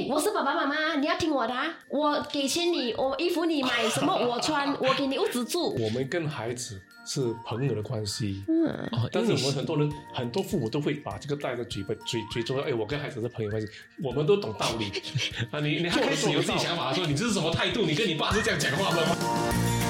哎，我是爸爸妈妈，你要听我的，啊，我给钱你，我衣服你买什么我穿，我给你屋子住。我们跟孩子是朋友的关系，嗯，但是我们很多人很多父母都会把这个带在嘴巴嘴嘴中，哎，我跟孩子是朋友关系，我们都懂道理 啊。你你还开始有自己想法，说你这是什么态度？你跟你爸是这样讲话的吗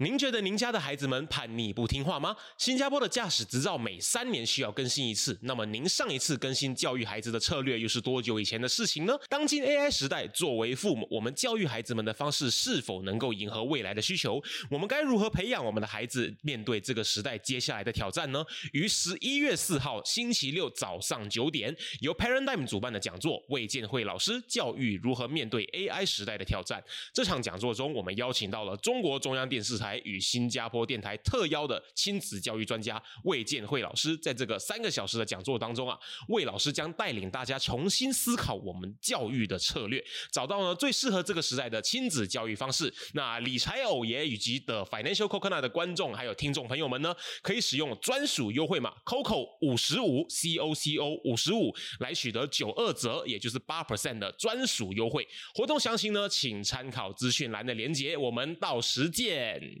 您觉得您家的孩子们叛逆不听话吗？新加坡的驾驶执照每三年需要更新一次，那么您上一次更新教育孩子的策略又是多久以前的事情呢？当今 AI 时代，作为父母，我们教育孩子们的方式是否能够迎合未来的需求？我们该如何培养我们的孩子面对这个时代接下来的挑战呢？于十一月四号星期六早上九点，由 Paradigm 主办的讲座，魏建慧老师教育如何面对 AI 时代的挑战。这场讲座中，我们邀请到了中国中央电视台。台与新加坡电台特邀的亲子教育专家魏建慧老师，在这个三个小时的讲座当中啊，魏老师将带领大家重新思考我们教育的策略，找到呢最适合这个时代的亲子教育方式。那理财偶爷以及的 Financial Coconut 的观众还有听众朋友们呢，可以使用专属优惠码 Coco 五十五 C O C O 五十五来取得九二折，也就是八 percent 的专属优惠。活动详情呢，请参考资讯栏的连结。我们到时见。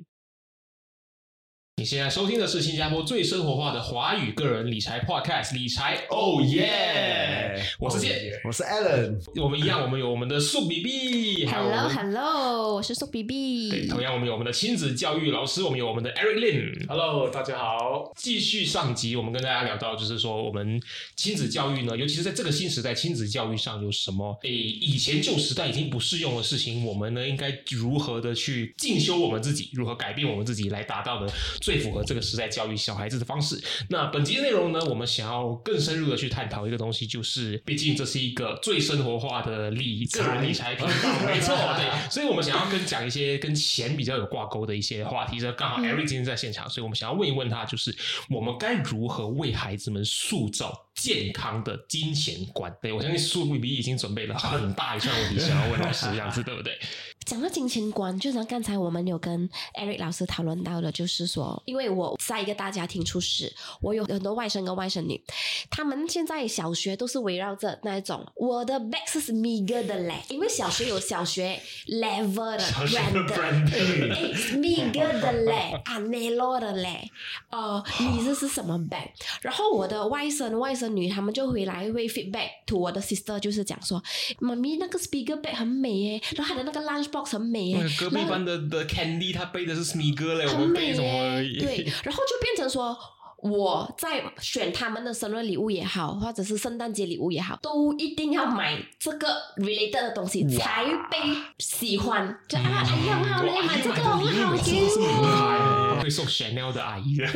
你现在收听的是新加坡最生活化的华语个人理财 Podcast，理财哦耶！我是健，我是 Alan，我们一样，我们有我们的素 B B，还有 Hello Hello，我是素 B B。对，同样我们有我们的亲子教育老师，我们有我们的 Eric Lin，Hello，大家好。继续上集，我们跟大家聊到，就是说我们亲子教育呢，尤其是在这个新时代，亲子教育上有什么诶以前旧时代已经不适用的事情，我们呢应该如何的去进修我们自己，如何改变我们自己，来达到的。最符合这个时代教育小孩子的方式。那本集的内容呢？我们想要更深入的去探讨一个东西，就是毕竟这是一个最生活化的理个人理财频道，没错，对。所以我们想要跟讲一些跟钱比较有挂钩的一些话题。这刚好 Eric 今天在现场，所以我们想要问一问他，就是我们该如何为孩子们塑造？健康的金钱观，对我相信苏比比已经准备了很大一串问题想要问老师，这样子对不对？讲到金钱观，就像刚才我们有跟 Eric 老师讨论到的，就是说，因为我在一个大家庭出世，我有很多外甥跟外甥女，他们现在小学都是围绕着那一种，我的 bag 是 s m i g 的嘞，因为小学有小学 level 的 brand，哎 s m i g 的嘞 a n e l o 的嘞，呃，你这是什么 bag？然后我的外甥外甥。女他们就回来会 feedback to 我的 sister，就是讲说，妈咪那个 speaker bag 很美耶，然后他的那个 lunch box 很美诶，隔壁班的的 candy 他背的是 speaker 嘞，很美诶，对，然后就变成说。我在选他们的生日礼物也好，或者是圣诞节礼物也好，都一定要买这个 related 的东西才被喜欢。就啊，哎呀，很好嘞，买这个很好听。会送 Chanel 的阿姨。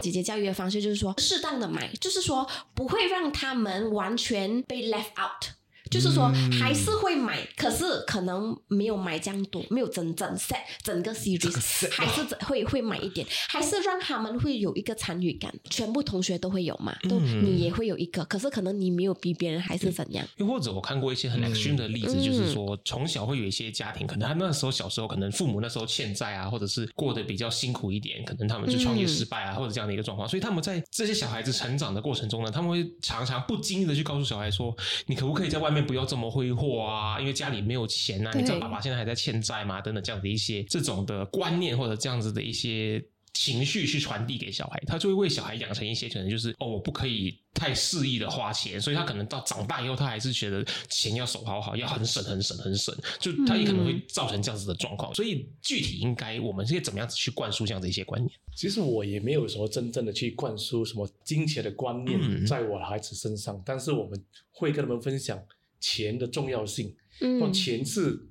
姐姐教育的方式就是说，适当的买，就是说不会让他们完全被 left out。就是说还是会买，可是可能没有买这样多，没有整整 set 整个 series，还是会会买一点，还是让他们会有一个参与感。全部同学都会有嘛，都你也会有一个，可是可能你没有比别人还是怎样？又或者我看过一些很 extreme 的例子，就是说从小会有一些家庭，可能他那时候小时候可能父母那时候欠债啊，或者是过得比较辛苦一点，可能他们就创业失败啊，或者这样的一个状况，所以他们在这些小孩子成长的过程中呢，他们会常常不经意的去告诉小孩说：“你可不可以在外面？”不要这么挥霍啊，因为家里没有钱啊。你知道爸爸现在还在欠债吗？等等，这样子一些这种的观念或者这样子的一些情绪去传递给小孩，他就会为小孩养成一些可能就是哦，我不可以太肆意的花钱，所以他可能到长大以后，他还是觉得钱要守好好，要很省很省很省，就他也可能会造成这样子的状况。所以具体应该我们是怎么样子去灌输这样的一些观念？其实我也没有说真正的去灌输什么金钱的观念在我的孩子身上，但是我们会跟他们分享钱的重要性，嗯，钱是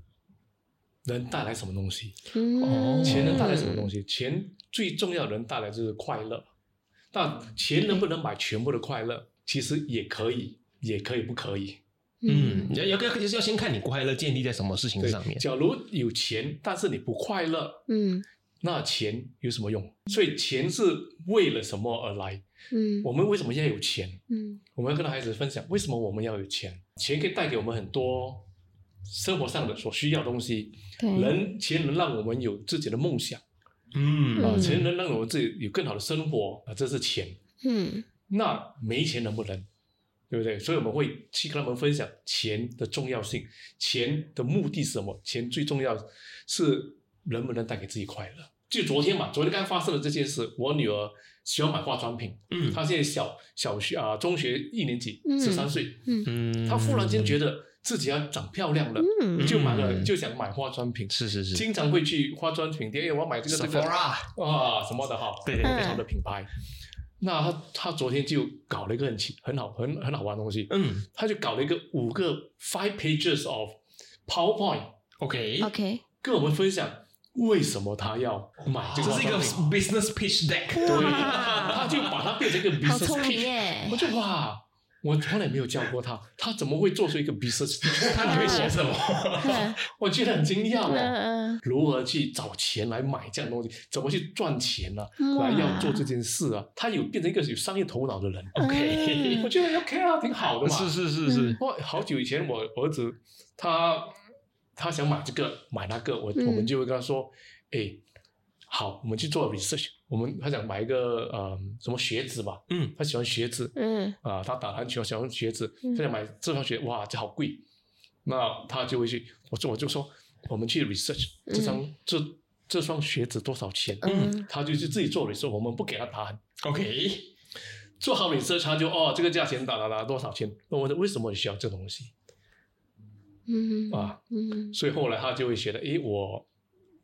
能带来什么东西？哦，钱能带来什么东西？钱。最重要能带来就是快乐，但钱能不能买全部的快乐？其实也可以，也可以不可以。嗯，要要要要先看你快乐建立在什么事情上面。假如有钱，但是你不快乐，嗯，那钱有什么用？所以钱是为了什么而来？嗯，我们为什么要有钱？嗯，我们要跟孩子分享为什么我们要有钱？钱可以带给我们很多生活上的所需要东西。对，能钱能让我们有自己的梦想。嗯啊，钱能让我们自己有更好的生活啊，这是钱。嗯，那没钱能不能？对不对？所以我们会去跟他们分享钱的重要性，钱的目的是什么？钱最重要是能不能带给自己快乐。就昨天嘛，昨天刚发生的这件事，我女儿喜欢买化妆品。嗯，她现在小小学啊，中学一年级，十三岁。嗯，她忽然间觉得。自己要长漂亮了，就买了，就想买化妆品。是是是，经常会去化妆品店，哎，我要买这个这个啊什么的哈，对对对，好的品牌。那他他昨天就搞了一个很奇很好很很好玩的东西，嗯，他就搞了一个五个 five pages of PowerPoint，OK OK，跟我们分享为什么他要买这个。这是一个 business pitch deck，对，他就把它变成一个 business pitch，我就哇。我从来没有教过他，他怎么会做出一个 business？他会写什么？我觉得很惊讶哦。如何去找钱来买这样东西？怎么去赚钱呢？来要做这件事啊？他有变成一个有商业头脑的人。OK，我觉得 OK 啊，挺好的嘛。是是是是。哇，好久以前我儿子他他想买这个买那个，我我们就会跟他说，哎。好，我们去做 research。我们他想买一个呃什么鞋子吧，嗯，他喜欢鞋子，嗯，啊，他打篮球喜欢鞋子，他想买这双鞋，哇，这好贵。那他就会去，我就我就说，我们去 research 这双这这双鞋子多少钱？嗯，他就去自己做 research，我们不给他答案。OK，做好 research，他就哦，这个价钱打打打多少钱？那我为什么需要这东西？嗯啊，嗯，所以后来他就会觉得，诶，我。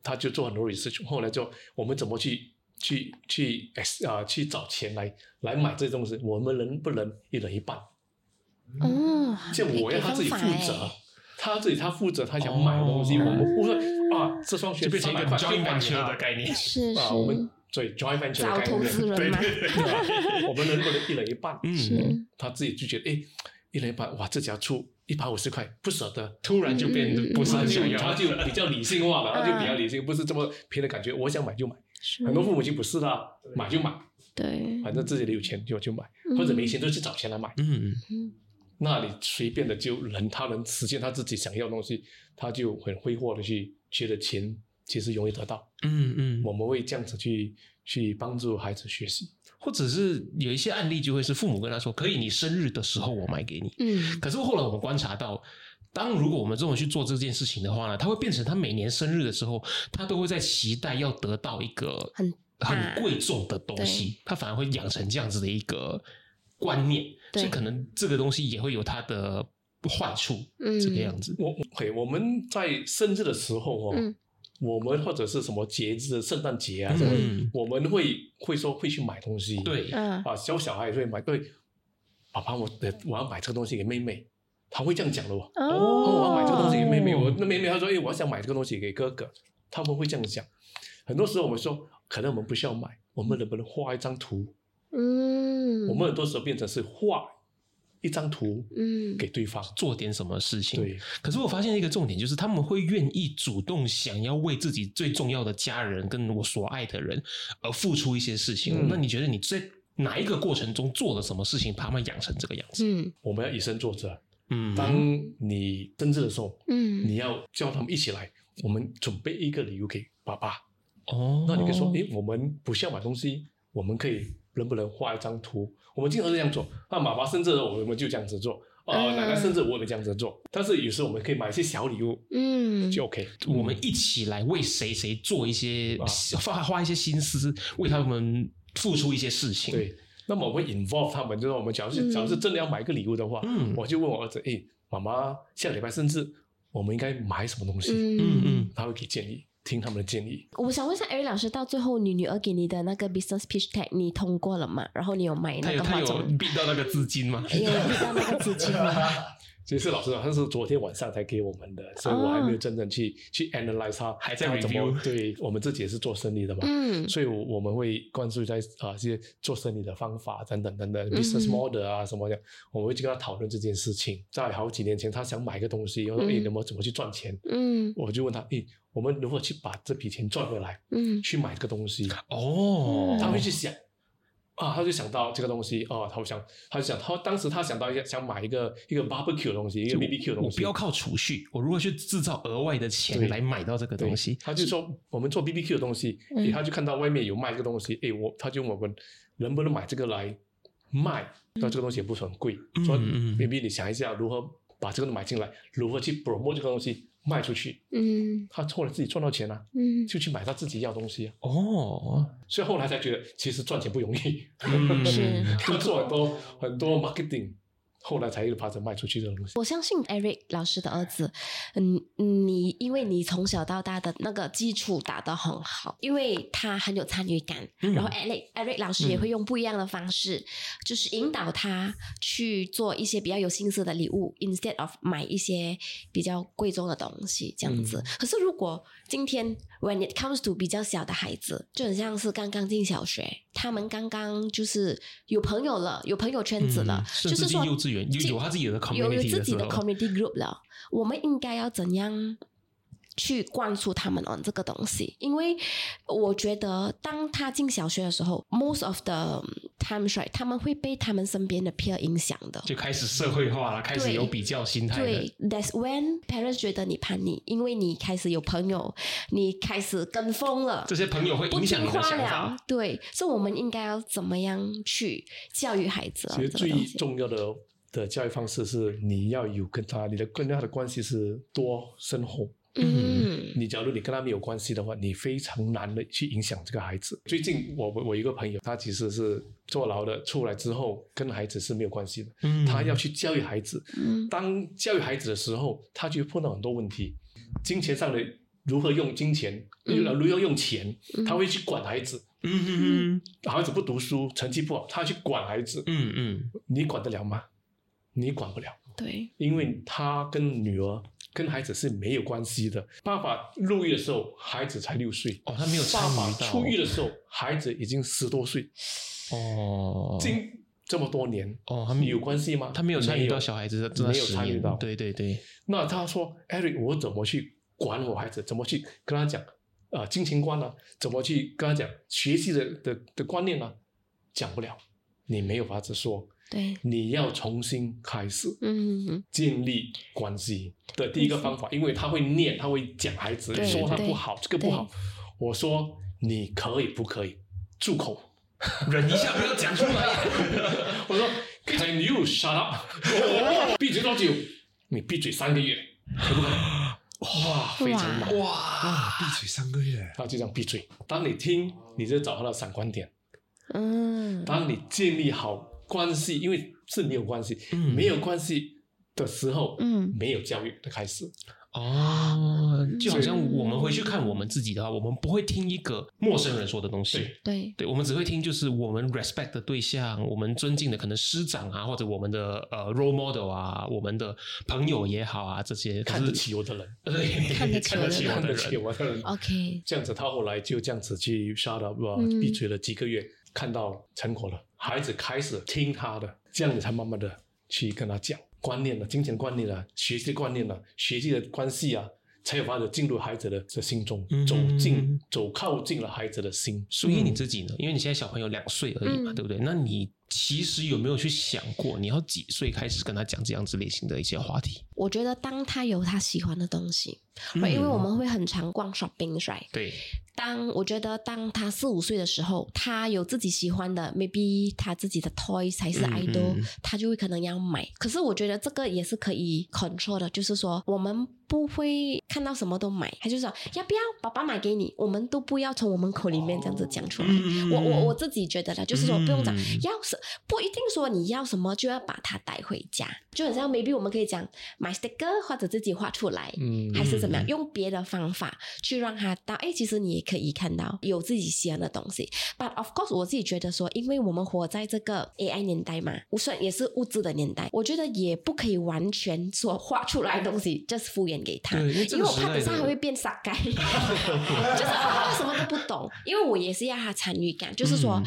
他就做很多 research，后来就我们怎么去去去 x 啊去找钱来来买这些东西，我们能不能一人一半？哦，这样我要他自己负责，他自己他负责，他想买东西，我们不会啊，这双鞋变成一个 joint venture 的概念，是是，我们对 joint venture 的概念，对对对，我们能不能一人一半？嗯，他自己就觉得哎，一人一半，哇，自己要出。一百五十块不舍得，突然就变得不是很想要，他就比较理性化了，他就比较理性，不是这么凭的感觉。我想买就买，很多父母亲不是的，买就买，对，反正自己里有钱就就买，或者没钱就去找钱来买。嗯嗯，那你随便的就能他能实现他自己想要的东西，他就很挥霍的去觉得钱其实容易得到。嗯嗯，我们会这样子去去帮助孩子学习。或者是有一些案例，就会是父母跟他说：“可以，你生日的时候我买给你。”嗯，可是后来我们观察到，当如果我们这么去做这件事情的话呢，他会变成他每年生日的时候，他都会在期待要得到一个很很贵重的东西，他反而会养成这样子的一个观念，所以可能这个东西也会有它的坏处，嗯这个样子。我，我们在生日的时候哦。我们或者是什么节日，圣诞节啊，什么，我们会会说会去买东西，对，啊，小小孩也会买，对，爸爸，我的我要买这个东西给妹妹，他会这样讲的哦，我要买这个东西给妹妹，我那妹妹她说，哎，我想买这个东西给哥哥，他们会这样讲。很多时候我们说，可能我们不需要买，我们能不能画一张图？嗯，我们很多时候变成是画。一张图，嗯，给对方做点什么事情。对，可是我发现一个重点，就是他们会愿意主动想要为自己最重要的家人跟我所爱的人而付出一些事情。那你觉得你在哪一个过程中做了什么事情，把他们养成这个样子？嗯，我们要以身作则。嗯，当你生日的时候，嗯，你要叫他们一起来，我们准备一个礼物给爸爸。哦，那你可以说，诶，我们不需要买东西，我们可以能不能画一张图？我们经常是这样做。那妈妈生日我们就这样子做。呃，奶奶生日我也这样子做，但是有时候我们可以买一些小礼物，嗯，就 OK。我们一起来为谁谁做一些花花一些心思，为他们付出一些事情。对，那么我会 involve 他们，就是我们假如是假如是真的要买一个礼物的话，嗯，我就问我儿子，哎，妈妈下礼拜生日，我们应该买什么东西？嗯嗯，他会给建议。听他们的建议。我想问一下，艾瑞老师，到最后你女儿给你的那个 business pitch tag 你通过了吗？然后你有买那个化妆？他有逼到那个资金吗？有逼到那个资金吗？其实老师好像是昨天晚上才给我们的，所以我还没有真正去去 analyze 它，还在怎么对我们自己也是做生意的嘛，嗯，所以我们会关注在啊这些做生意的方法等等等等 business model 啊什么的，我们会去跟他讨论这件事情。在好几年前，他想买个东西，我说哎，怎么怎么去赚钱？嗯，我就问他，哎，我们如何去把这笔钱赚回来？嗯，去买这个东西。哦，他会去想。啊，他就想到这个东西哦，他想，他就想，他当时他想到一个想买一个一个 barbecue 的东西，一个 BBQ 的东西。我不要靠储蓄，我如何去制造额外的钱来买到这个东西？他就说，我们做 BBQ 的东西，他就看到外面有卖这个东西，哎，我他就问我们能不能买这个来卖？那这个东西也不是很贵，说 maybe 你想一下如何把这个买进来，如何去 promote 这个东西。卖出去，嗯，他后来自己赚到钱了，嗯，就去买他自己要东西哦，所以后来才觉得其实赚钱不容易，是，要做很多很多 marketing。后来才又把这卖出去的东西。我相信 Eric 老师的儿子，嗯，你因为你从小到大的那个基础打得很好，因为他很有参与感。然后 Eric Eric 老师也会用不一样的方式，就是引导他去做一些比较有心思的礼物，instead of 买一些比较贵重的东西这样子。可是如果今天 when it comes to 比较小的孩子，就很像是刚刚进小学，他们刚刚就是有朋友了，有朋友圈子了，就是说幼稚园有有他自己的 community 有自己的 community group 了，我们应该要怎样？去灌输他们哦这个东西，因为我觉得当他进小学的时候，most of the time right，他们会被他们身边的 peer 影响的，就开始社会化了，开始有比较心态。对，that's when parents 觉得你叛逆，因为你开始有朋友，你开始跟风了，这些朋友会影响你的想法。对，所以我们应该要怎么样去教育孩子？其实最重要的的教育方式是，你要有跟他，你的跟他的关系是多深厚。嗯，你假如你跟他没有关系的话，你非常难的去影响这个孩子。最近我我一个朋友，他其实是坐牢的，出来之后跟孩子是没有关系的。嗯，他要去教育孩子。嗯，当教育孩子的时候，他就碰到很多问题，金钱上的如何用金钱，如何用钱，他会去管孩子。嗯嗯嗯，孩子不读书，成绩不好，他去管孩子。嗯嗯，你管得了吗？你管不了。对，因为他跟女儿。跟孩子是没有关系的。爸爸入狱的时候，孩子才六岁。哦，他没有参与到。出狱的时候，孩子已经十多岁。哦。经这么多年，哦，他们有关系吗？他没有参与到小孩子的，没有参与到。对对对。那他说：“Eric，我怎么去管我孩子？怎么去跟他讲啊？金钱观呢？怎么去跟他讲学习的的的观念呢？讲不了，你没有法子说。”对，你要重新开始，嗯，建立关系的第一个方法，因为他会念，他会讲孩子说他不好，这个不好。我说你可以不可以住口，忍一下不要讲出来。我说 Can you shut up？闭嘴多久？你闭嘴三个月，可不可以？哇，非常难哇！闭嘴三个月，他就这样闭嘴。当你听，你就找到了闪光点。嗯，当你建立好。关系，因为是没有关系，没有关系的时候，嗯，没有教育的开始。哦，就好像我们回去看我们自己的话，我们不会听一个陌生人说的东西，对，对，我们只会听就是我们 respect 的对象，我们尊敬的可能师长啊，或者我们的呃 role model 啊，我们的朋友也好啊，这些看得起我的人，对，看得起我的人，OK，这样子，他后来就这样子去 shut up，闭嘴了几个月，看到成果了。孩子开始听他的，这样你才慢慢的去跟他讲观念了，金钱观念了，学习观念了，学习的关系啊，才有办法进入孩子的这心中，走进走靠近了孩子的心。所以你自己呢？因为你现在小朋友两岁而已嘛，对不对？那你其实有没有去想过，你要几岁开始跟他讲这样子类型的一些话题？我觉得当他有他喜欢的东西，因为我们会很常逛 shopping，right？对。当我觉得当他四五岁的时候，他有自己喜欢的，maybe 他自己的 toys 还是 idol，他就会可能要买。可是我觉得这个也是可以 control 的，就是说我们不会看到什么都买，他就说要不要爸爸买给你，我们都不要从我们口里面这样子讲出来。我我我自己觉得的，就是说不用讲，要是不一定说你要什么就要把它带回家，就很像 maybe 我们可以讲买 sticker 或者自己画出来，嗯还是怎么样，用别的方法去让他到，哎，其实你也。可以看到有自己喜欢的东西，but of course 我自己觉得说，因为我们活在这个 AI 年代嘛，无算也是物质的年代，我觉得也不可以完全说画出来的东西就是敷衍给他，因为我怕等下还会变傻盖，就是什么都不懂，因为我也是要他参与感，就是说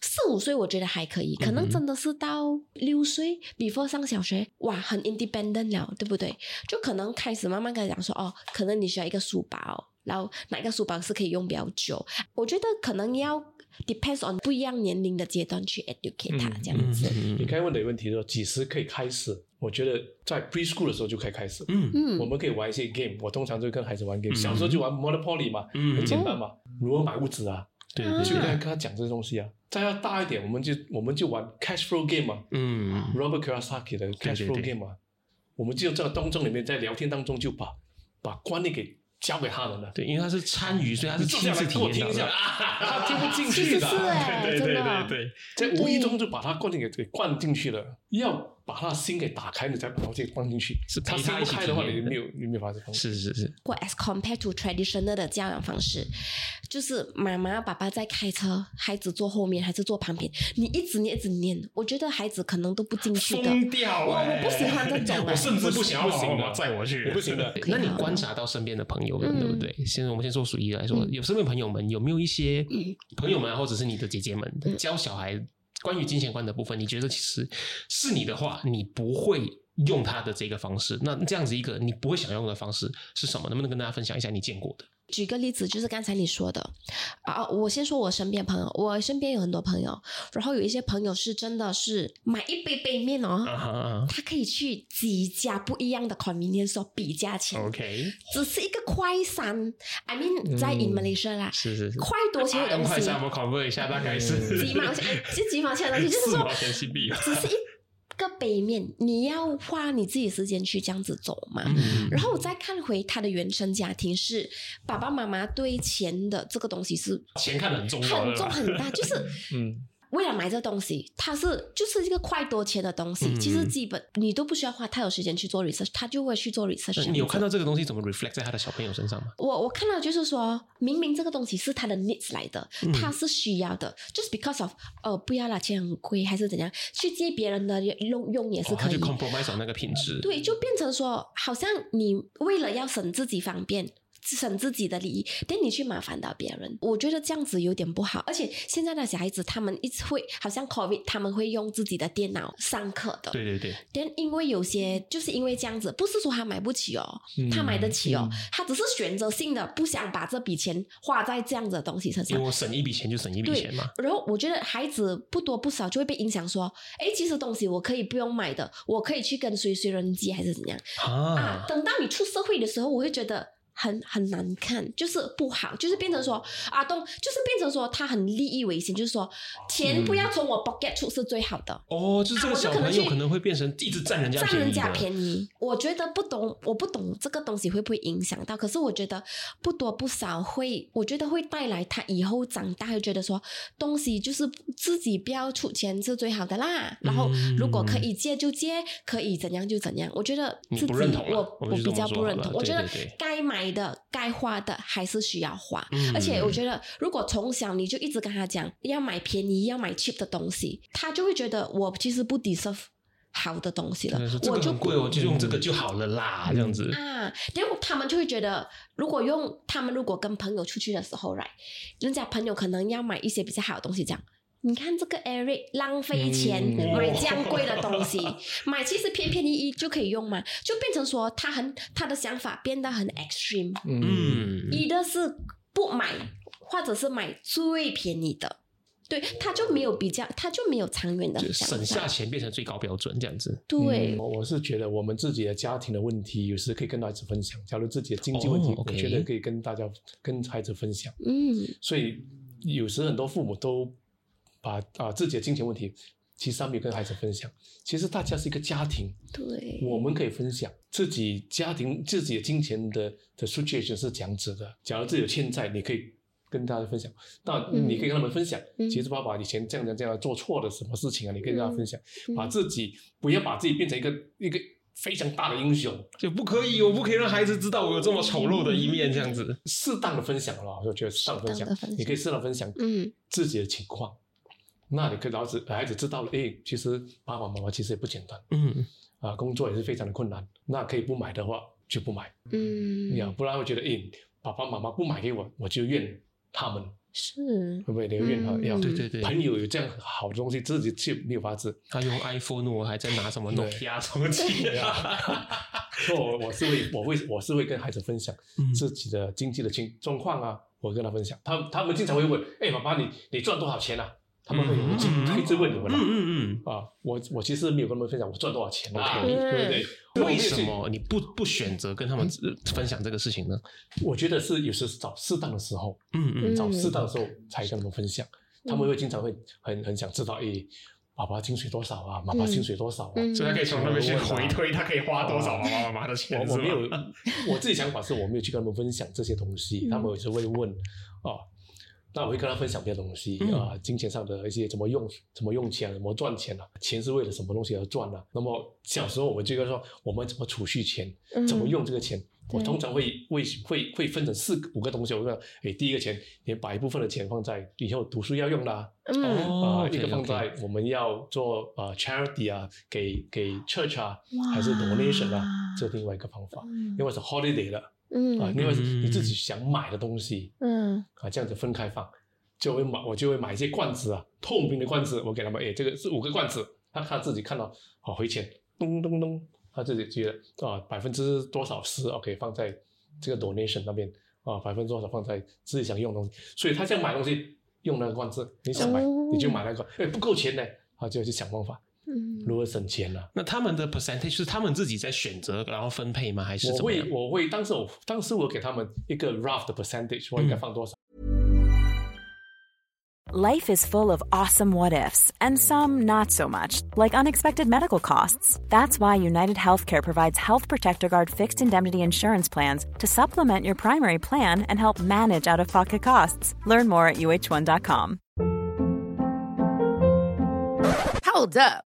四五岁我觉得还可以，可能真的是到六岁，before 上小学，哇，很 independent 了，对不对？就可能开始慢慢跟他讲说，哦，可能你需要一个书包。然后哪个书包是可以用比较久？我觉得可能要 depends on 不一样年龄的阶段去 educate 他这样子。你刚才问的问题说几时可以开始？我觉得在 preschool 的时候就可以开始。嗯嗯，我们可以玩一些 game。我通常就跟孩子玩 game。小时候就玩 Monopoly 嘛，很简单嘛，如何买屋子啊？对对，就跟跟他讲这些东西啊。再要大一点，我们就我们就玩 cash flow game 嘛。嗯，Robert Kiyosaki 的 cash flow game 嘛。我们就这个当中里面在聊天当中就把把观念给。交给他们了，对，因为他是参与，所以他是亲自体验的，他听不进去的，对对对。对，在无意中就把他灌进给给灌进去了，要。把他的心给打开，你再把东西放进去。是他心不开的话，你没有，你没有发生。是是是。或 as compared to traditional 的教养方式，就是妈妈爸爸在开车，孩子坐后面还是坐旁边，你一直念一直念，我觉得孩子可能都不进去的。疯掉！我我不喜欢这种，我甚至不想要行的，载我去，我不行的。那你观察到身边的朋友们，对不对？现在我们先说属于来说，有身边朋友们有没有一些朋友们，或者是你的姐姐们教小孩？关于金钱观的部分，你觉得其实是你的话，你不会用他的这个方式。那这样子一个你不会想用的方式是什么？能不能跟大家分享一下你见过的？举个例子，就是刚才你说的啊，我先说我身边朋友，我身边有很多朋友，然后有一些朋友是真的是买一杯杯面哦，他可以去几家不一样的 convenience store 比价钱，OK，只是一个快餐，I mean 在 in Malaysia 啦，是是是，快多钱的东西，快餐我们考虑一下，大概是几毛钱，就几毛钱的东西，就是说只是一。个杯面，你要花你自己时间去这样子走嘛？然后我再看回他的原生家庭，是爸爸妈妈对钱的这个东西是钱看得很重，很重很大，就是 嗯。为了买这东西，它是就是一个快多钱的东西。其实基本你都不需要花太有时间去做 research，他就会去做 research。你有看到这个东西怎么 reflect 在他的小朋友身上吗？我我看到就是说，明明这个东西是他的 needs 来的，他是需要的，就是 because of 呃不要了钱很贵还是怎样，去借别人的用用也是可以。compromise 那个品质。对，就变成说，好像你为了要省自己方便。省自己的利益，但你去麻烦到别人，我觉得这样子有点不好。而且现在的小孩子，他们一直会好像 COVID，他们会用自己的电脑上课的。对对对。但因为有些就是因为这样子，不是说他买不起哦，他买得起哦，他只是选择性的不想把这笔钱花在这样子的东西身上。因为我省一笔钱就省一笔钱嘛。然后我觉得孩子不多不少就会被影响，说，哎，其实东西我可以不用买的，我可以去跟随随人机还是怎样啊？等到你出社会的时候，我会觉得。很很难看，就是不好，就是变成说阿东，就是变成说他很利益为先，就是说钱不要从我 pocket 出是最好的。哦，就是这个小朋友可能会变成一直占人家占人家便宜。我觉得不懂，我不懂这个东西会不会影响到，可是我觉得不多不少会，我觉得会带来他以后长大会觉得说东西就是自己不要出钱是最好的啦。然后如果可以借就借，可以怎样就怎样。我觉得自己我我比较不认同，我觉得该买。的该花的还是需要花，而且我觉得，如果从小你就一直跟他讲要买便宜、要买 cheap 的东西，他就会觉得我其实不 deserve 好的东西了。我就贵，我就用这个就好了啦，这样子啊。然后他们就会觉得，如果用他们如果跟朋友出去的时候来，人家朋友可能要买一些比较好的东西，这样。你看这个 Eric 浪费钱买这样贵的东西，买其实便便宜一就可以用嘛，就变成说他很他的想法变得很 extreme，嗯，一的是不买，或者是买最便宜的。对，他就没有比较，他就没有长远的省下钱变成最高标准这样子。对，我是觉得我们自己的家庭的问题，有时可以跟孩子分享。假如自己的经济问题，我觉得可以跟大家跟孩子分享。嗯，所以有时很多父母都把啊自己的金钱问题，其实上面跟孩子分享。其实大家是一个家庭，对，我们可以分享自己家庭自己的金钱的的 situation 是这样子的。假如自己有欠债，你可以。跟大家分享，那你可以跟他们分享。其实爸爸以前这样这样这样做错了什么事情啊？你可以跟他分享，把自己不要把自己变成一个一个非常大的英雄，就不可以，我不可以让孩子知道我有这么丑陋的一面，这样子。适当的分享了，我觉得适当分享，你可以适当分享，嗯，自己的情况。那你可以让子孩子知道了，哎，其实爸爸妈妈其实也不简单，嗯，啊，工作也是非常的困难。那可以不买的话就不买，嗯，呀不然会觉得，哎，爸爸妈妈不买给我，我就怨。他们是会不会留怨他？要对对对，朋友有这样好的东西，自己却没有法子。他用 iPhone，我还在拿什么诺基亚手机啊？我 我是会，我会，我是会跟孩子分享自己的经济的情状况啊，我跟他分享。他他们经常会问：“哎，爸爸，你你赚多少钱啊？”他们会一直问你们，嗯嗯嗯啊，我我其实没有跟他们分享我赚多少钱啊，对不对？为什么你不不选择跟他们分享这个事情呢？我觉得是有时找适当的时候，嗯嗯，找适当的时候才跟他们分享。他们会经常会很很想知道，哎，爸爸薪水多少啊？妈妈薪水多少啊？所以他可以从那边去回推，他可以花多少爸爸妈妈的钱。我没有，我自己想法是我没有去跟他们分享这些东西，他们有时会问啊。那我会跟他分享这些东西啊，金钱上的一些怎么用、怎么用钱、怎么赚钱啊，钱是为了什么东西而赚呢？那么小时候我们就说，我们怎么储蓄钱，怎么用这个钱？我通常会会会会分成四五个东西。我说，诶，第一个钱，你把一部分的钱放在以后读书要用的啊，啊，一个放在我们要做呃 charity 啊，给给 church 啊，还是 donation 啊，这另外一个方法，因为是 holiday 了。嗯啊，另外是你自己想买的东西，嗯。啊，这样子分开放，就会买，我就会买一些罐子啊，透明的罐子，我给他们，哎，这个是五个罐子，他他自己看到，好回钱，咚咚咚，他自己觉得啊，百分之多少是 OK 放在这个 donation 那边啊，百分之多少放在自己想用的东西，所以他想买东西用那个罐子，你想买你就买那个，哎，不够钱呢，他就去想办法。如何省钱呢？那他们的 percentage 是他们自己在选择然后分配吗？还是我会我会当时我当时我给他们一个 rough 的 percentage，我应该放多少？Life is full of awesome what ifs and some not so much, like unexpected medical costs. That's why United Healthcare provides Health Protector Guard fixed indemnity insurance plans to supplement your primary plan and help manage out of pocket costs. Learn more at uh1.com. Hold up.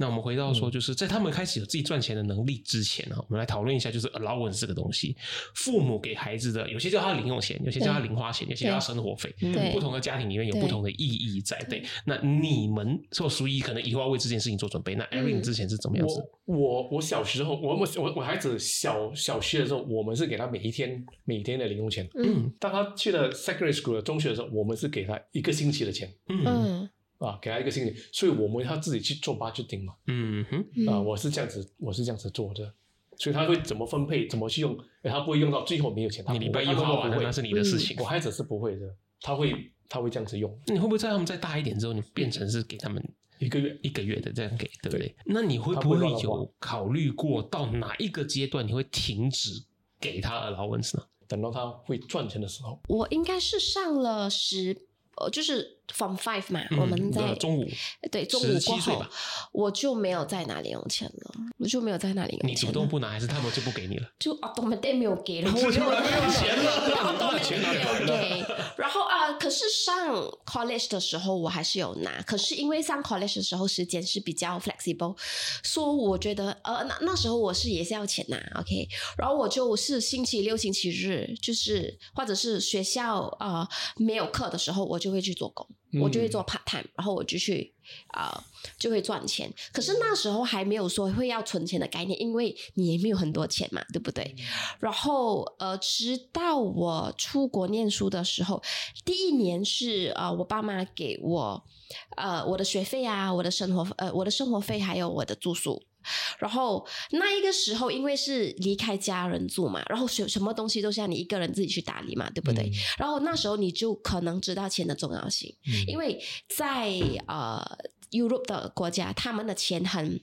那我们回到说，就是在他们开始有自己赚钱的能力之前呢，我们来讨论一下，就是 allowance 这个东西，父母给孩子的，有些叫他零用钱，有些叫他零花钱，有些叫他生活费。不同的家庭里面有不同的意义在。对，那你们做属于可能以后要为这件事情做准备。那 Erin 之前是怎么样子？我我小时候，我我我我孩子小小学的时候，我们是给他每一天每天的零用钱。嗯，当他去了 secondary school 中学的时候，我们是给他一个星期的钱。嗯。啊，给他一个心理，所以我们他自己去做 budgeting 嘛。嗯哼，啊，我是这样子，我是这样子做的，所以他会怎么分配，怎么去用，他不会用到最后没有钱。你礼拜一花完那是你的事情。我孩子是不会的，他会他会这样子用。你会不会在他们再大一点之后，你变成是给他们一个月一个月的这样给，对不对？那你会不会有考虑过到哪一个阶段你会停止给他 allowance 呢？等到他会赚钱的时候。我应该是上了十。呃，就是 from five 嘛，我们在中午，对中午过后，我就没有再拿零用钱了，我就没有再拿零用钱。你主动不拿，还是他们就不给你了？就啊，他们都没有给，然后我 就没有钱了，然后都没有给。然后啊，可是上 college 的时候我还是有拿，可是因为上 college 的时候时间是比较 flexible，所以我觉得呃那那时候我是也是要钱拿，OK，然后我就是星期六、星期日，就是或者是学校啊没有课的时候，我就会去做工。我就会做 part time，然后我就去啊就会赚钱。可是那时候还没有说会要存钱的概念，因为你也没有很多钱嘛，对不对？然后呃，直到我出国念书的时候，第一年是呃我爸妈给我呃我的学费啊，我的生活呃我的生活费还有我的住宿。然后那一个时候，因为是离开家人住嘛，然后什什么东西都是要你一个人自己去打理嘛，对不对？然后那时候你就可能知道钱的重要性，因为在呃 Europe 的国家，他们的钱很。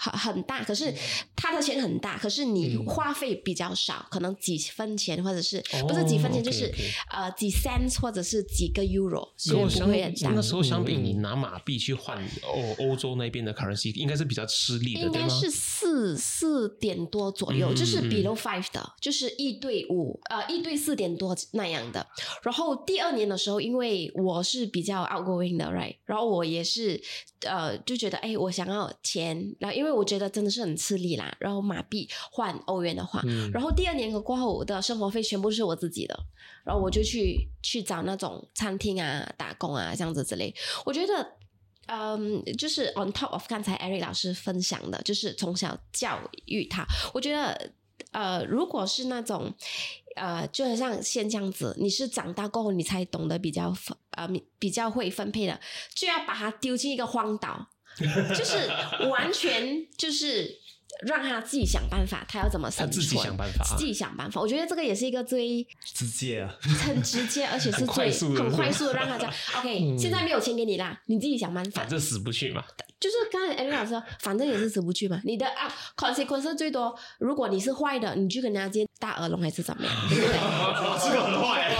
很很大，可是他的钱很大，可是你花费比较少，可能几分钱或者是不是几分钱，就是呃几 cents 或者是几个 euro，所以不会很大。那时候相比你拿马币去换欧欧洲那边的 currency，应该是比较吃力的，应该是四四点多左右，就是 below five 的，就是一对五呃一对四点多那样的。然后第二年的时候，因为我是比较 outgoing 的，right，然后我也是呃就觉得哎，我想要钱，然后因为。因为我觉得真的是很吃力啦，然后马币换欧元的话，然后第二年过后我的生活费全部是我自己的，然后我就去去找那种餐厅啊打工啊这样子之类。我觉得，嗯，就是 on top of 刚才艾瑞老师分享的，就是从小教育他。我觉得，呃，如果是那种，呃，就很像先这样子，你是长大过后你才懂得比较分，呃，比较会分配的，就要把它丢进一个荒岛。就是完全就是让他自己想办法，他要怎么生存？自己想办法，自己想办法。我觉得这个也是一个最直接啊，很直接，而且是最很快速的让他讲。OK，现在没有钱给你啦，你自己想办法。反正死不去嘛。就是刚才艾瑞老师说，反正也是死不去嘛。你的啊，consequence 最多，如果你是坏的，你去跟人家接大耳聋还是怎么样？对不对？这个很坏，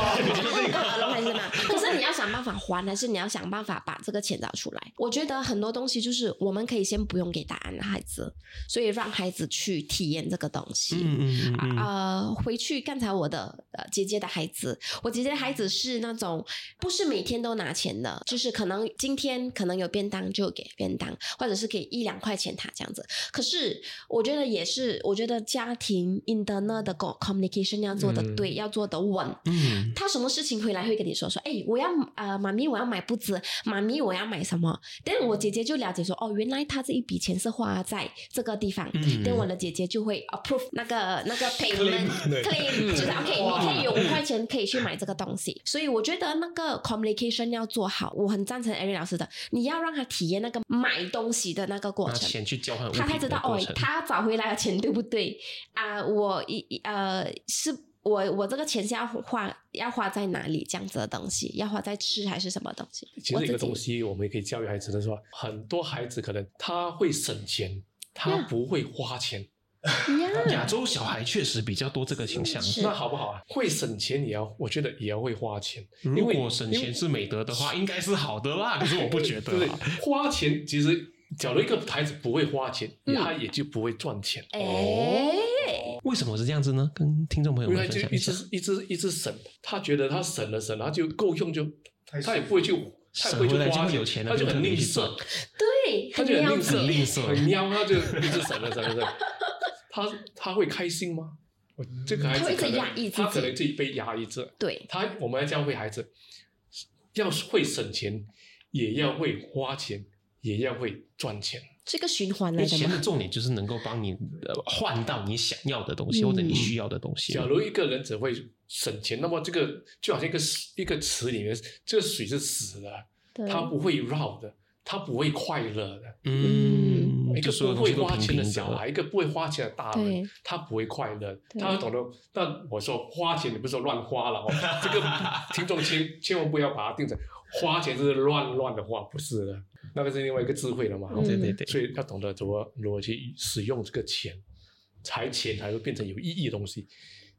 大耳聋还是什么？可是你要想办法还，还是你要想办法把这个钱找出来？我觉得很多东西就是我们可以先不用给答案的孩子，所以让孩子去体验这个东西。嗯嗯嗯。呃，回去刚才我的呃姐姐的孩子，我姐姐的孩子是那种不是每天都拿钱的，就是可能今天可能有便当就给便当。或者是给一两块钱他这样子，可是我觉得也是，我觉得家庭 internal 的 communication 要做的对，要做的稳。嗯，他什么事情回来会跟你说说，哎，我要呃，妈咪我要买布子，妈咪我要买什么？但我姐姐就了解说，哦，原来她这一笔钱是花在这个地方。嗯，但我的姐姐就会 approve 那个那个 payment claim，就是 OK，你可以有五块钱可以去买这个东西。所以我觉得那个 communication 要做好，我很赞成艾瑞老师的，你要让他体验那个买。买东西的那个过程，钱去交换，他才知道哦，他找回来的钱对不对啊？我一呃，是我我这个钱是要花要花在哪里？这样子的东西要花在吃还是什么东西？其实一个东西，我们也可以教育孩子的说，很多孩子可能他会省钱，他不会花钱。亚洲小孩确实比较多这个倾向，那好不好啊？会省钱也要，我觉得也要会花钱。如果省钱是美德的话，应该是好的啦。可是我不觉得，对花钱其实，假如一个孩子不会花钱，他也就不会赚钱。哦，为什么是这样子呢？跟听众朋友们分享一下。一直一直一直省，他觉得他省了省，他就够用就，他也不会去，他也不会去花钱，他就很吝啬。对，他就很吝啬，吝啬，很喵，他就一直省了省了省。他他会开心吗？这个孩子可能他可能自己被压抑着。对，他我们要教会孩子，要会省钱，也要会花钱，也要会赚钱。这个循环来的钱的重点就是能够帮你换到你想要的东西或者你需要的东西。假如一个人只会省钱，那么这个就好像一个一个池里面，这个水是死的，它不会绕的，它不会快乐的。嗯。一个不会花钱的小孩，一个不会花钱的大人，他不会快乐，他会懂得。但我说花钱，你不是说乱花了哦？这个听众千千万不要把它定成花钱是乱乱的花，不是的，那个是另外一个智慧了嘛？对对对，所以要懂得怎么如何去使用这个钱，才钱才会变成有意义的东西。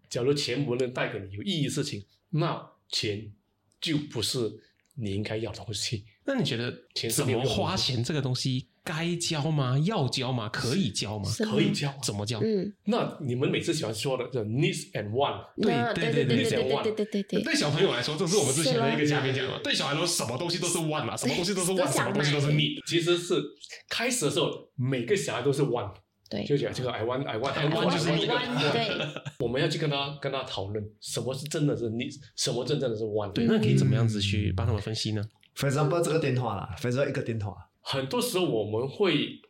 假如钱不能带给你有意义的事情，那钱就不是你应该要的东西。那你觉得怎么花钱这个东西？该教吗？要教吗？可以教吗？可以教，怎么教？嗯，那你们每次喜欢说的叫 needs and want，对对对对对对对对对。对小朋友来说，这是我们之前的一个嘉宾讲的。对小孩来说，什么东西都是 want 嘛，什么东西都是 want，什么东西都是 need。其实是开始的时候，每个小孩都是 want，对，就讲这个 I want，I want，I want 就是这个。对，我们要去跟他跟他讨论，什么是真的是 need，什么真正的是 want。对，那可以怎么样子去帮他们分析呢？For example，这个电话啦，For example，一个电话，很多时候我们会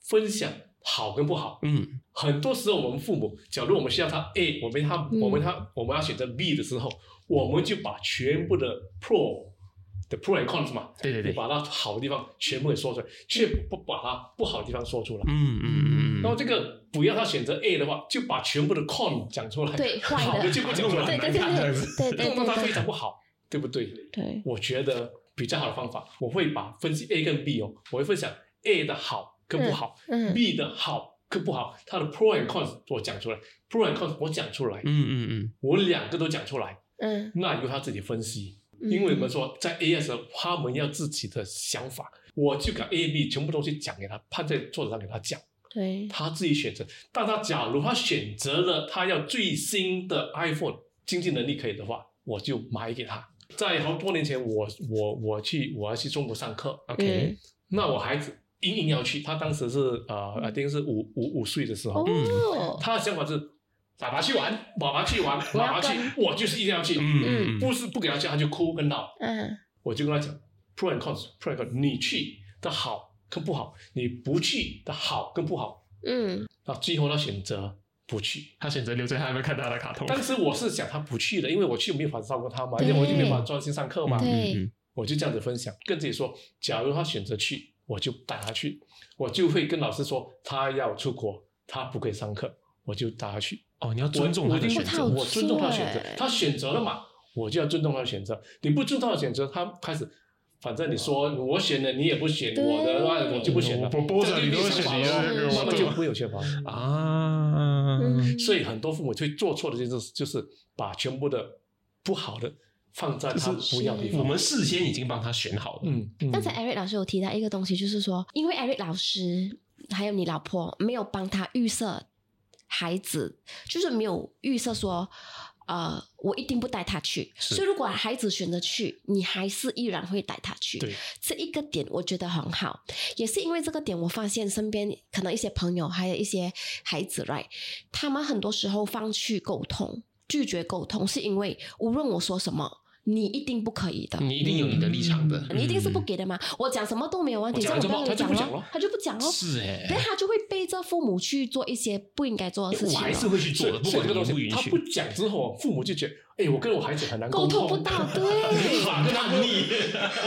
分享好跟不好。嗯，很多时候我们父母，假如我们需要他 A，我们他我们他我们要选择 B 的时候，我们就把全部的 Pro 的 Pro and Cons 嘛，对对对，把它好的地方全部给说出来，却不把它不好的地方说出来。嗯嗯嗯。然后这个不要他选择 A 的话，就把全部的 Con 讲出来，对，好的就不讲出来，对对对对对，弄得他非常不好，对不对？对，我觉得。比较好的方法，我会把分析 A 跟 B 哦，我会分享 A 的好跟不好嗯，B 的好跟不好，它的 Pro and Cons 我讲出来，Pro and Cons 我讲出来，嗯嗯嗯，我两个都讲出来，嗯，那由他自己分析，因为我们说在 A 的时候，他们要自己的想法，我就把 A、B 全部东西讲给他，趴在桌子上给他讲，对，他自己选择。但他假如他选择了他要最新的 iPhone，经济能力可以的话，我就买给他。在好多年前，我我我去我要去中国上课，OK，那我孩子硬硬要去，他当时是呃，一定是五五五岁的时候，他的想法是爸爸去玩，爸爸去玩，爸爸去，我就是一定要去，嗯，不是不给他去他就哭跟闹，嗯，我就跟他讲，pro and cons，pro and cons，你去的好跟不好，你不去的好跟不好，嗯，那最后他选择。不去，他选择留在他那边看他的卡通。当时我是想他不去的，因为我去没有法子照顾他嘛，因为我就没有法专心上课嘛。对，我就这样子分享，跟自己说，假如他选择去，我就带他去，我就会跟老师说，他要出国，他不可以上课，我就带他去。哦，你要尊重他的选择，我尊重他的选择，他选择了嘛，我就要尊重他的选择。你不尊重他的选择，他开始。反正你说我选的，你也不选我的，那我就不选了。波子你都选你那么就不会有缺乏啊。所以很多父母会做错的就是就是把全部的不好的放在他不要的地方。我们事先已经帮他选好了。嗯。刚才 Eric 老师有提到一个东西，就是说，因为 Eric 老师还有你老婆没有帮他预设孩子，就是没有预设说。呃，我一定不带他去。所以，如果孩子选择去，你还是依然会带他去。对，这一个点我觉得很好。也是因为这个点，我发现身边可能一些朋友，还有一些孩子，right，他们很多时候放弃沟通，拒绝沟通，是因为无论我说什么。你一定不可以的，你一定有你的立场的，你一定是不给的嘛？我讲什么都没有问题，这样他就不讲咯，他就不讲咯。是哎，但他就会背着父母去做一些不应该做的事情。我还是会去做的，不管这个东西他不讲之后，父母就觉得，哎，我跟我孩子很难沟通不到，对，没法跟他逆，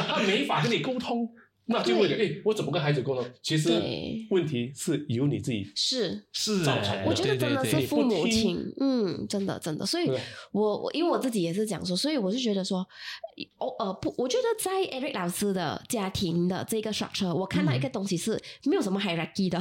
他没法跟你沟通。那就为了哎，我怎么跟孩子沟通？其实问题是由你自己是。是。造成。我觉得真的是父母亲，嗯，真的真的。所以，我我因为我自己也是讲说，所以我是觉得说，哦呃不，我觉得在 Eric 老师的家庭的这个 structure，我看到一个东西是没有什么 hierarchy 的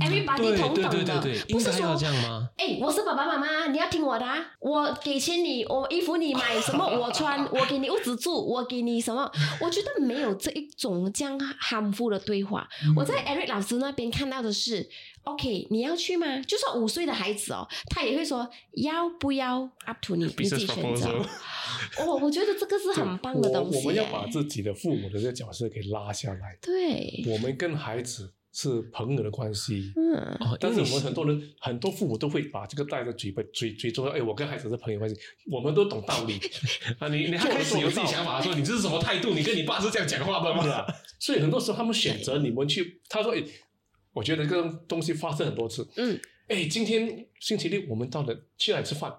，everybody 同等的，不是说这样吗？哎，我是爸爸妈妈，你要听我的，啊我给钱你，我衣服你买什么我穿，我给你屋子住，我给你什么？我觉得没有这一种。这样含糊的对话，我在 Eric 老师那边看到的是，OK，你要去吗？就算五岁的孩子哦，他也会说要不要，up to 你，你自己选择。哦，我觉得这个是很棒的东西。我们要把自己的父母的这个角色给拉下来。对，我们跟孩子。是朋友的关系，嗯，但是我们很多人很多父母都会把这个带在嘴巴嘴嘴中，哎，我跟孩子是朋友关系，我们都懂道理啊，你你开始有自己想法，说你这是什么态度？你跟你爸是这样讲话的吗？所以很多时候他们选择你们去，他说，哎，我觉得这个东西发生很多次，嗯，哎，今天星期六我们到了去哪吃饭？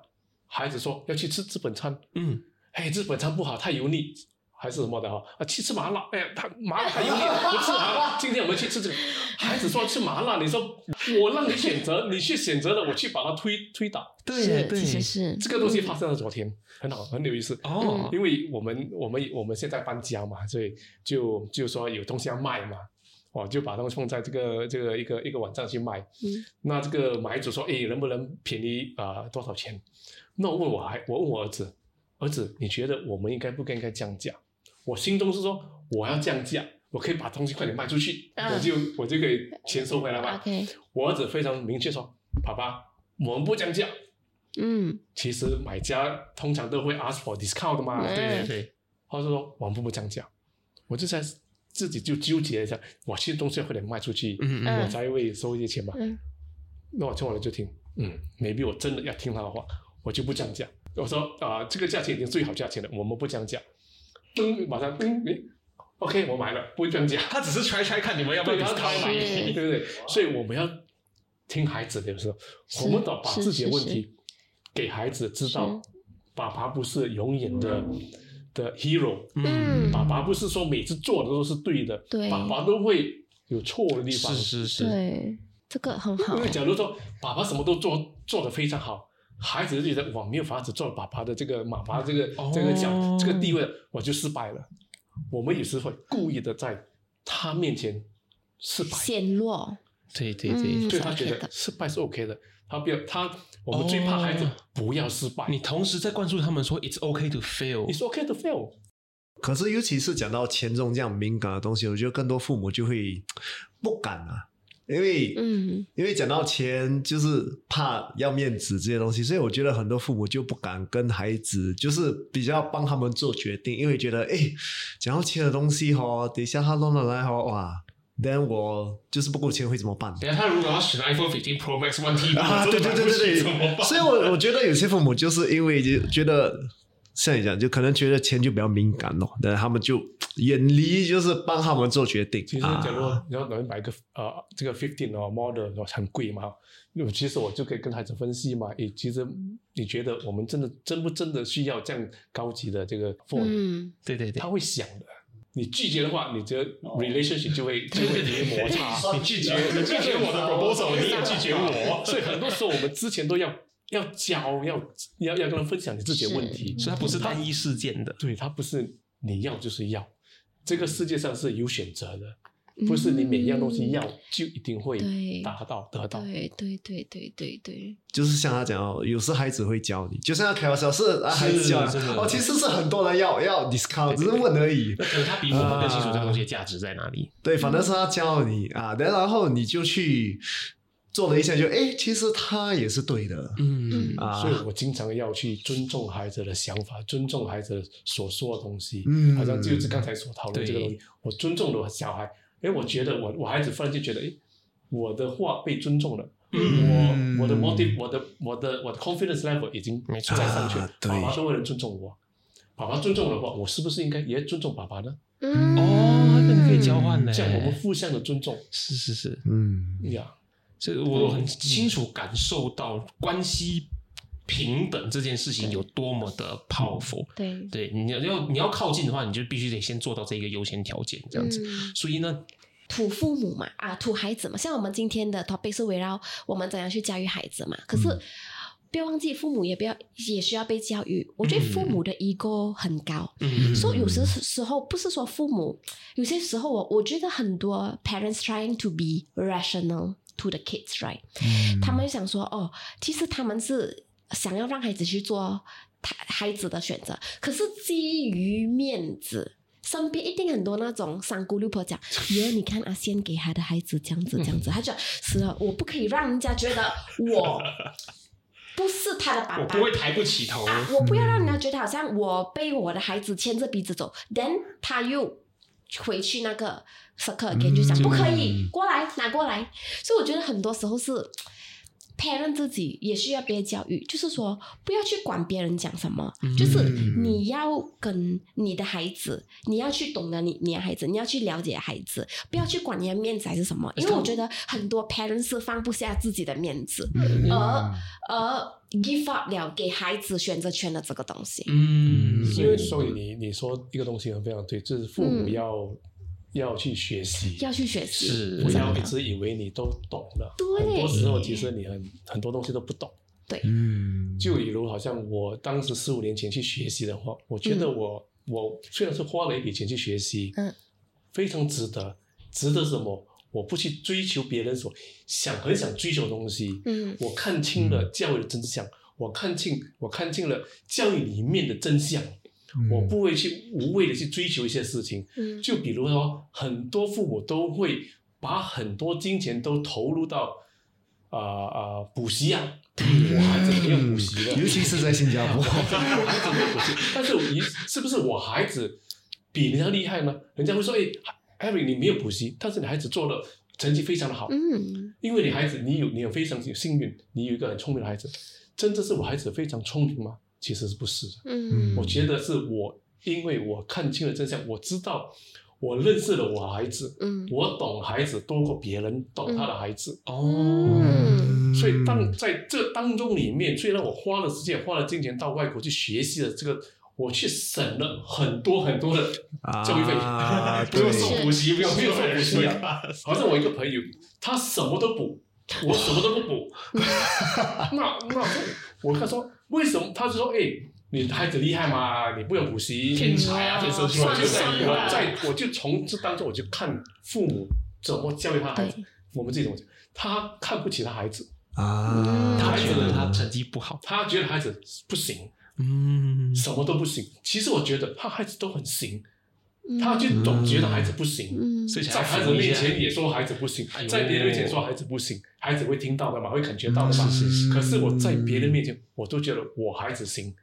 孩子说要去吃日本餐，嗯，哎，日本餐不好，太油腻。还是什么的哈啊，去吃麻辣，哎呀，他麻辣还有点，不吃麻辣。今天我们去吃这个，孩子说吃麻辣，你说我让你选择，你去选择了，我去把它推推倒。对对，其实是这个东西发生了昨天，很好，很有意思哦。因为我们我们我们现在搬家嘛，所以就就说有东西要卖嘛，哦，就把东西放在这个这个一个一个网站去卖。嗯，那这个买主说，哎，能不能便宜啊？多少钱？那我问我还我问我儿子，儿子，你觉得我们应该不应该降价？我心中是说，我要降价，我可以把东西快点卖出去，我就我就可以钱收回来嘛。我儿子非常明确说：“爸爸，我们不降价。”嗯，其实买家通常都会 ask for discount 的嘛。对对对，他说：“我们不不降价。”我就在自己就纠结一下，我其实东西要快点卖出去，我才会收一些钱嘛。那我听完了就听，嗯，maybe 我真的要听他的话，我就不降价。我说啊，这个价钱已经最好价钱了，我们不降价。噔，马上噔，诶，OK，我买了，不会这样讲。他只是 try try 看你们要不要他买，对不对？所以我们要听孩子的时候，我们得把自己的问题给孩子知道。爸爸不是永远的的 hero，嗯，爸爸不是说每次做的都是对的，对，爸爸都会有错的地方，是是是，对，这个很好。因为假如说爸爸什么都做做的非常好，孩子就觉得我没有法子做爸爸的这个妈妈这个这个角这个地位，我就失败了。我们也是会故意的在他面前失败，陷落。对对对，所以他觉得失败是 OK 的。他不要他，我们最怕孩子不要失败。你同时在灌输他们说，It's OK to fail，It's OK to fail。可是尤其是讲到钱这种这样敏感的东西，我觉得更多父母就会不敢啊，因为嗯，因为讲到钱就是怕要面子这些东西，所以我觉得很多父母就不敢跟孩子，就是比较帮他们做决定，因为觉得哎，讲到钱的东西哈，等一下他弄了来哈，哇。then 我就是不够钱会怎么办？等下他如果要选 iPhone 15 Pro Max One T，啊，对对对对对，所以我我觉得有些父母就是因为就觉得像你讲，就可能觉得钱就比较敏感咯，那他们就远离，就是帮他们做决定。其实假如你要能买个呃这个 fifteen 哦 model 很贵嘛，那其实我就可以跟孩子分析嘛，诶，其实你觉得我们真的真不真的需要这样高级的这个 phone？嗯，对对对，他会想的。你拒绝的话，你的 relationship 就会就会有摩擦。你拒绝，你拒绝我的 proposal，你也拒绝我。所以很多时候我们之前都要要教，要要要跟他分享你自己的问题。所以它不是单一事件的，对，它不是你要就是要。这个世界上是有选择的。不是你每样东西要就一定会达到得到，对对对对对对，就是像他讲哦，有时孩子会教你，就像他开玩笑是孩子教哦，其实是很多人要要 discount，只是问而已。可能他比我们更清楚这个东西的价值在哪里。对，反正是他教你啊，然后你就去做了一下，就哎，其实他也是对的，嗯。啊，所以我经常要去尊重孩子的想法，尊重孩子所说的东西，嗯，好像就是刚才所讨论这个东西，我尊重了小孩。哎，我觉得我我孩子忽然就觉得，哎，我的话被尊重了，我我的 motive，我的我的我的 confidence level 已经在上去。了。爸爸是为了尊重我，爸爸尊重的话，我是不是应该也尊重爸爸呢？哦，那你可以交换呢，这样我们互相的尊重。是是是，嗯。呀，这我很清楚感受到关系。平等这件事情有多么的 powerful？对对，你要你要靠近的话，你就必须得先做到这个优先条件，这样子。所以呢，土父母嘛，啊，土孩子嘛，像我们今天的 topic 是围绕我们怎样去教育孩子嘛。可是不要忘记，父母也不要也需要被教育。我觉得父母的 ego 很高，所以有些时候不是说父母，有些时候我我觉得很多 parents trying to be rational to the kids，right？他们想说，哦，其实他们是。想要让孩子去做他孩子的选择，可是基于面子，身边一定很多那种三姑六婆讲：“哟，你看阿仙给他的孩子这样子这样子。”他就：“是了，我不可以让人家觉得我不是他的爸爸，我不会抬不起头。我不要让人家觉得好像我被我的孩子牵着鼻子走。”then 他又回去那个 circle again 就讲：“不可以过来拿过来。”所以我觉得很多时候是。Parent 自己也需要别教育，就是说不要去管别人讲什么，就是你要跟你的孩子，你要去懂得你你的孩子，你要去了解孩子，不要去管你的面子还是什么，因为我觉得很多 parent 是放不下自己的面子，而而 give up 了给孩子选择权的这个东西。嗯，所以所以你你说一个东西很非常对，就是父母要。要去学习，要去学习，是。不要一直以为你都懂了。对，很多时候其实你很很多东西都不懂。对，嗯，就比如好像我当时十五年前去学习的话，我觉得我我虽然是花了一笔钱去学习，嗯，非常值得，值得什么？我不去追求别人所想很想追求的东西，嗯，我看清了教育的真相，我看清我看清了教育里面的真相。我不会去无谓的去追求一些事情，就比如说，很多父母都会把很多金钱都投入到啊啊补习啊，我孩子没有补习的，尤其是在新加坡，我孩子没有补习，但是你是不是我孩子比人家厉害呢？人家会说，哎，Harry 你没有补习，但是你孩子做的成绩非常的好，嗯，因为你孩子你有你有非常有幸运，你有一个很聪明的孩子，真的是我孩子非常聪明吗？其实是不是的，嗯，我觉得是我，因为我看清了真相，我知道我认识了我孩子，嗯，我懂孩子多过别人懂他的孩子，哦，所以当在这当中里面，虽然我花了时间、花了金钱到外国去学习了这个，我去省了很多很多的教育费，不用送补习，不用不用送补习。啊。好像我一个朋友，他什么都补，我什么都不补，那那我跟他说为什么？他就说，哎。你孩子厉害吗？你不用补习，天才啊！天生出来就在我在我就从这当中，我就看父母怎么教育他孩子。我们这种他看不起他孩子啊，他觉得他成绩不好，他觉得孩子不行，嗯，什么都不行。其实我觉得他孩子都很行，他就总觉得孩子不行，在孩子面前也说孩子不行，在别人面前说孩子不行，孩子会听到的嘛，会感觉到的嘛。可是我在别人面前，我都觉得我孩子行。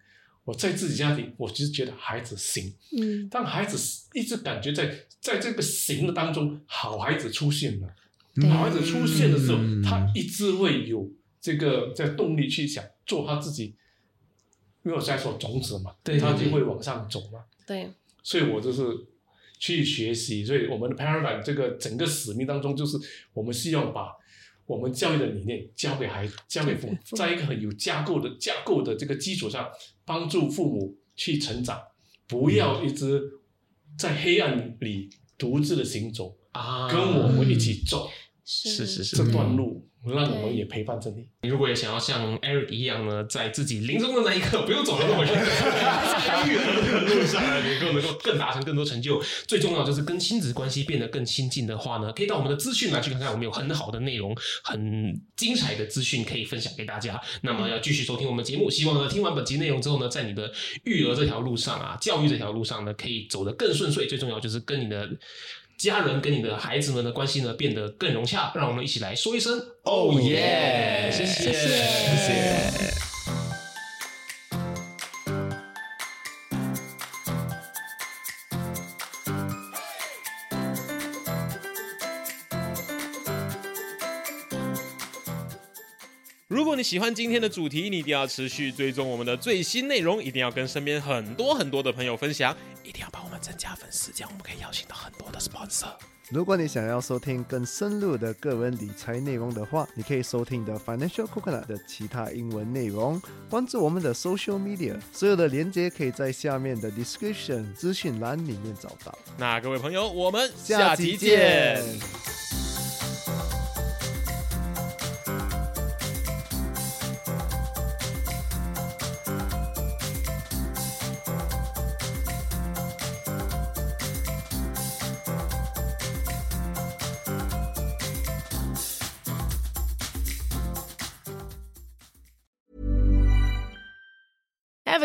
我在自己家庭，我就是觉得孩子行。嗯，当孩子一直感觉在在这个行的当中，好孩子出现了，好孩子出现的时候，他一直会有这个在动力去想做他自己。因为我在说种子嘛，他就会往上走嘛。对，所以我就是去学习。所以我们的 paradigm 这个整个使命当中，就是我们希望把。我们教育的理念教给孩子，教给父母，在一个很有架构的架构的这个基础上，帮助父母去成长，不要一直在黑暗里独自的行走啊，跟我们一起走，是是是这段路。让我们也陪伴着你。你如果也想要像 Eric 一样呢，在自己临终的那一刻，不用走那么远，在育儿的路上，能够能够更达成更多成就。最重要就是跟亲子关系变得更亲近的话呢，可以到我们的资讯来去看看，我们有很好的内容，很精彩的资讯可以分享给大家。那么要继续收听我们节目，希望呢听完本集内容之后呢，在你的育儿这条路上啊，教育这条路上呢，可以走得更顺遂。最重要就是跟你的。家人跟你的孩子们的关系呢变得更融洽，让我们一起来说一声哦耶！谢谢谢谢。如果你喜欢今天的主题，你一定要持续追踪我们的最新内容，一定要跟身边很多很多的朋友分享，增加粉丝，这样我们可以邀请到很多的 sponsor。如果你想要收听更深入的个人理财内容的话，你可以收听的 Financial Coconut 的其他英文内容，关注我们的 Social Media，所有的链接可以在下面的 Description 资讯栏里面找到。那各位朋友，我们下期见。